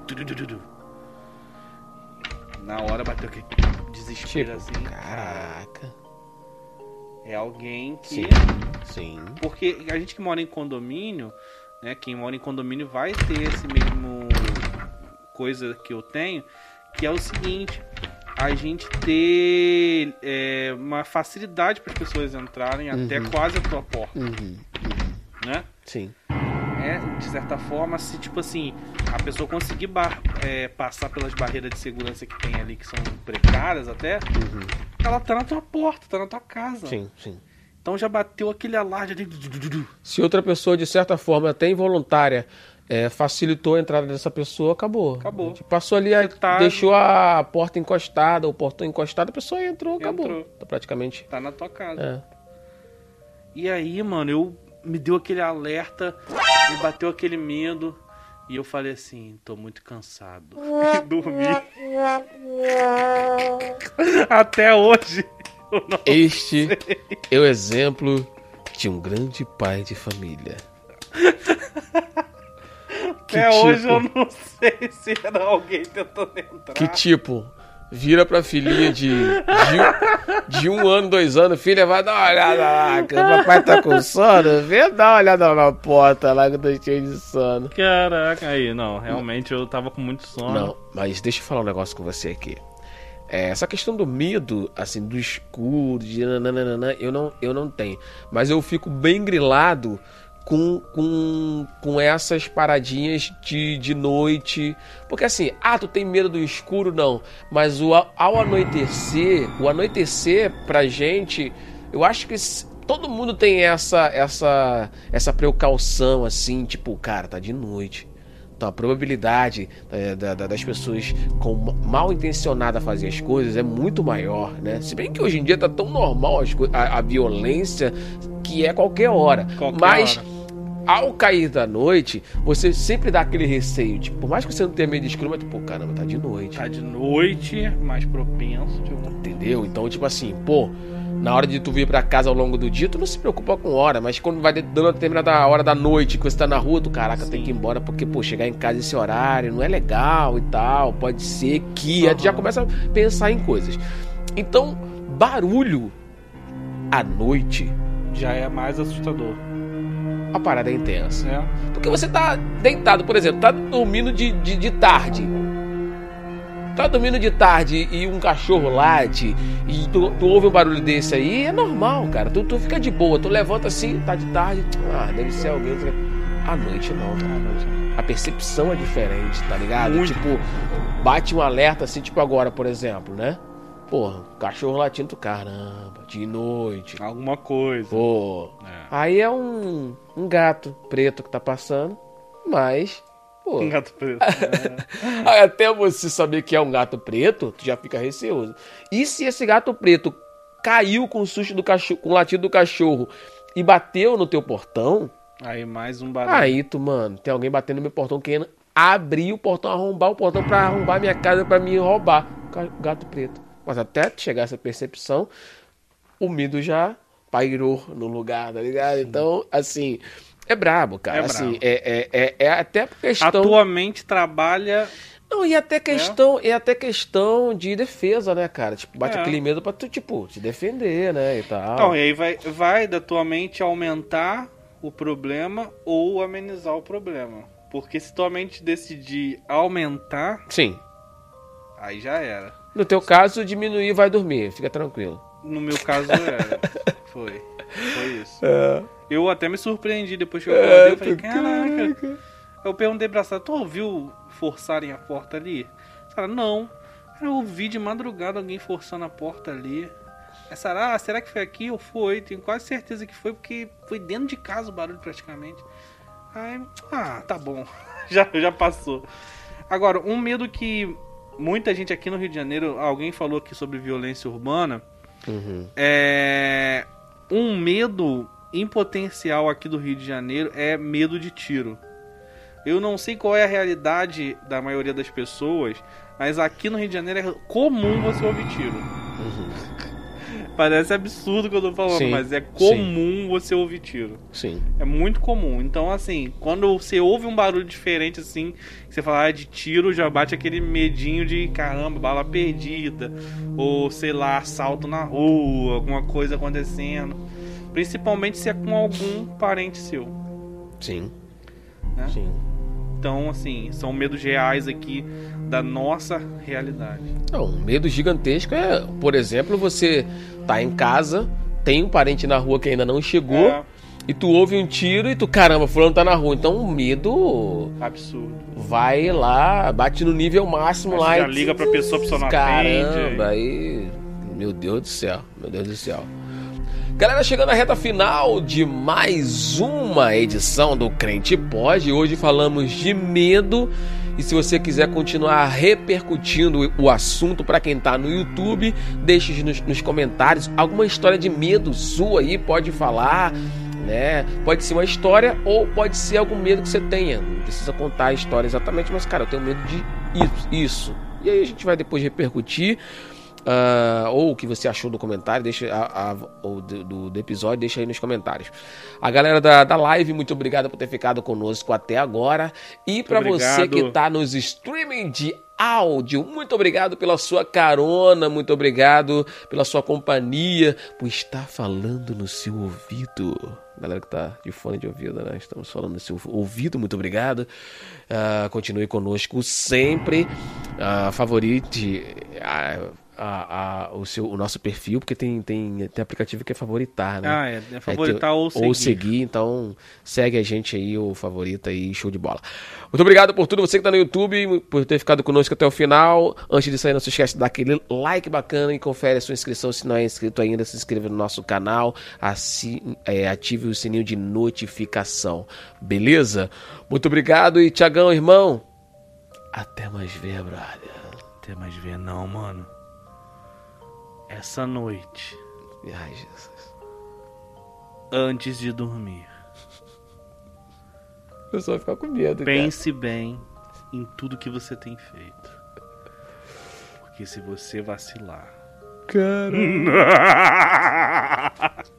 Na hora bateu aquele desespero Tipo, assim. caraca. É alguém que. Sim. Sim. Porque a gente que mora em condomínio, né? Quem mora em condomínio vai ter esse mesmo coisa que eu tenho, que é o seguinte. A gente ter é, uma facilidade para as pessoas entrarem até Uhum. quase a tua porta, Uhum. Uhum. né? Sim. É, de certa forma, se tipo assim, a pessoa conseguir bar- é, passar pelas barreiras de segurança que tem ali, que são precárias até, Uhum. ela tá na tua porta, tá na tua casa. Sim, sim. Então já bateu aquele alarde ali. Se outra pessoa, de certa forma, até involuntária, é, facilitou a entrada dessa pessoa, acabou. Acabou. Tipo, Passou ali, a- deixou a porta encostada, o portão encostado, a pessoa entrou, acabou. Entrou. Tá praticamente. Tá na tua casa. É. E aí, mano, eu me deu aquele alerta, me bateu aquele medo. E eu falei assim, tô muito cansado. E dormi. Até hoje. Eu. Este é o exemplo de um grande pai de família. Até hoje tipo- eu não sei se era alguém tentando entrar. Que tipo, vira pra filhinha de, de, de um ano, dois anos, filha, vai dar uma olhada lá, que o papai tá com sono, vem dar uma olhada na porta lá que eu tô cheio de sono. Caraca, aí, não, realmente eu tava com muito sono. Não, mas deixa eu falar um negócio com você aqui. É, essa questão do medo, assim, do escuro, de nananana, eu não, eu não tenho. Mas eu fico bem grilado com, com, com essas paradinhas de, de noite. Porque assim, ah, tu tem medo do escuro? Não. Mas o, ao anoitecer, o anoitecer pra gente, eu acho que todo mundo tem essa, essa, essa precaução, assim, tipo, cara, tá de noite. Então a probabilidade eh, da- da- das pessoas com mal intencionadas fazer as coisas é muito maior, né? Se bem que hoje em dia tá tão normal as a, a violência que é qualquer hora. Qualquer Mas hora. Ao cair da noite, você sempre dá aquele receio. Tipo, por mais que você não tenha medo de escuro, mas, pô, caramba, tá de noite. Tá de noite, mais propenso. Tipo, Entendeu? Então, tipo assim, pô, na hora de tu vir pra casa ao longo do dia, tu não se preocupa com hora, mas quando vai dando uma determinada hora da noite que você tá na rua, tu, caraca, tem Sim. que ir embora porque, pô, chegar em casa esse horário não é legal e tal, pode ser que. Aí tu já começa a pensar em coisas. Então, barulho à noite, já é mais assustador. A parada é intensa. Né? Porque você tá deitado, por exemplo, tá dormindo de, de, de tarde. Tá dormindo de tarde e um cachorro late e tu, tu ouve um barulho desse aí, é normal, cara. Tu, tu fica de boa, tu levanta assim, tá de tarde, ah, deve ser alguém. À noite não, cara. A percepção é diferente, tá ligado? Muito. Tipo, bate um alerta assim, tipo agora, por exemplo, né? Porra, cachorro latindo, caramba, de noite. Alguma coisa. Pô, É. Aí é um, um gato preto que tá passando, mas. Pô, Um gato preto. É. aí até você saber que é um gato preto, tu já fica receoso. E se esse gato preto caiu com o susto do cachorro, com o latido do cachorro e bateu no teu portão, Aí mais um barulho. aí tu, mano, tem alguém batendo no meu portão querendo abrir o portão, arrombar o portão pra arrombar minha casa pra me roubar. Gato preto. Mas até chegar essa percepção, o medo já pairou no lugar, tá ligado? Então, assim, é brabo, cara. É assim, brabo. é, é, é, é até questão. tua mente trabalha. Não, e até questão, e até questão de defesa, né, cara? Tipo, bate É. aquele medo pra tu, tipo, te defender, né? E tal. Então, e aí vai, vai da tua mente aumentar o problema ou amenizar o problema. Porque se tua mente decidir aumentar, Sim. aí já era. No teu caso, diminuir vai dormir, fica tranquilo. No meu caso era. Foi. Foi isso. É. Eu até me surpreendi depois que eu acordei. É, eu falei, caraca. Eu perguntei pra Sara, tu ouviu forçarem a porta ali? Sara, não. Eu ouvi de madrugada alguém forçando a porta ali. Aí Sara, ah, será que foi aqui ou foi? Tenho quase certeza que foi, porque foi dentro de casa o barulho praticamente. Aí, ah, tá bom. já, já passou. Agora, um medo que muita gente aqui no Rio de Janeiro, alguém falou aqui sobre violência urbana. Uhum. É. Um medo em potencial aqui do Rio de Janeiro é medo de tiro. Eu não sei qual é a realidade da maioria das pessoas, mas aqui no Rio de Janeiro é comum você ouvir tiro. Parece absurdo o que eu tô falando, Sim, mas é comum você ouvir tiro. Sim. É muito comum. Então, assim, quando você ouve um barulho diferente, assim, que você fala ah, de tiro, já bate aquele medinho de caramba, bala perdida. Ou, sei lá, assalto na rua, alguma coisa acontecendo. Principalmente se é com algum parente seu. Sim. Né? Sim. Então, assim, são medos reais aqui da nossa realidade. Não, um medo gigantesco é, por exemplo, você tá em casa, tem um parente na rua que ainda não chegou, É e tu ouve um tiro e tu, caramba, fulano tá na rua. Então o medo absurdo. vai lá, bate no nível máximo Aí lá já e liga pra pessoa, a pessoa não Caramba, atende. aí. Meu Deus do céu, meu Deus do céu. Galera, chegando na reta final de mais uma edição do Crente Pode. Hoje falamos de medo. E se você quiser continuar repercutindo o assunto para quem tá no YouTube, deixe nos, nos comentários alguma história de medo sua aí, pode falar, né? Pode ser uma história ou pode ser algum medo que você tenha. Não precisa contar a história exatamente, mas cara, eu tenho medo de isso. E aí a gente vai depois repercutir. Ah, ou o que você achou do comentário, deixa a, a- do, do- do episódio, deixa aí nos comentários. A galera da, da live, muito obrigado por ter ficado conosco até agora. E para você que tá nos streaming de áudio, muito obrigado pela sua carona, muito obrigado pela sua companhia, por estar falando no seu ouvido. Galera que tá de fone de ouvido, né? Estamos falando no seu ouvido, muito obrigado. Ah, continue conosco sempre. Ah, favorite. ah, a- a- o, seu, o nosso perfil, porque tem, tem, tem aplicativo que é favoritar, né? Ah, é, é favoritar Aí ou seguir. Ou seguir, então segue a gente aí, o favorito aí, show de bola. Muito obrigado por tudo, você que tá no YouTube, por ter ficado conosco até o final. Antes de sair, não se esquece de dar aquele like bacana e confere a sua inscrição. Se não é inscrito ainda, se inscreva no nosso canal, assi- é, ative o sininho de notificação, beleza? Muito obrigado e Tiagão, irmão, até mais ver, brother. Até mais ver não, mano. Essa noite, Ai, Jesus. antes de dormir, O pessoal vai ficar com medo, pense bem em tudo que você tem feito. Porque se você vacilar. cara. Cara.